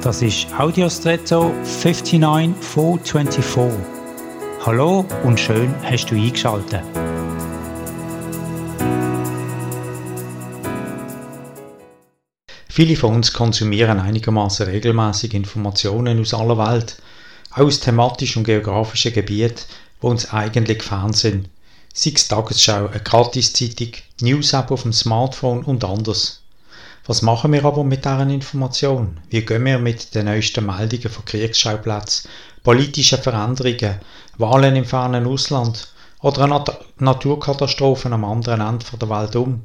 Das ist Audiostretto 59424. Hallo und schön hast du eingeschaltet. Viele von uns konsumieren einigermaßen regelmäßig Informationen aus aller Welt, auch aus thematischen und geografischen Gebieten, wo uns eigentlich fern sind. Sei es Tagesschau, eine Gratiszeitung, News-App auf dem Smartphone und anders. Was machen wir aber mit deren Information? Wie gehen wir mit den neuesten Meldungen von Kriegsschauplätzen, politischen Veränderungen, Wahlen im fernen Ausland oder Nat Naturkatastrophen am anderen Ende der Welt um?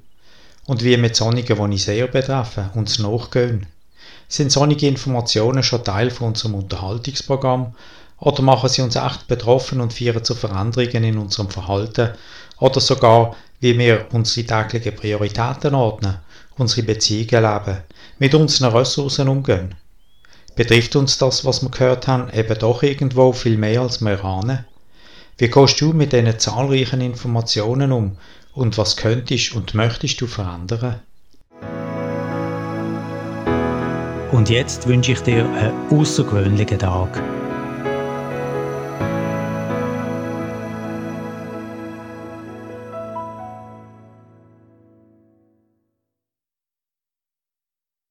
Und wie mit solchen, die uns sehr betreffen, uns nachgehen? Sind solche Informationen schon Teil von unserem Unterhaltungsprogramm oder machen sie uns echt betroffen und führen zu Veränderungen in unserem Verhalten oder sogar, wie wir unsere täglichen Prioritäten ordnen unsere Beziehungen leben, mit unseren Ressourcen umgehen. Betrifft uns das, was wir gehört haben, eben doch irgendwo viel mehr als wir ahnen? Wie gehst du mit diesen zahlreichen Informationen um und was könntest und möchtest du verändern? Und jetzt wünsche ich dir einen außergewöhnlichen Tag.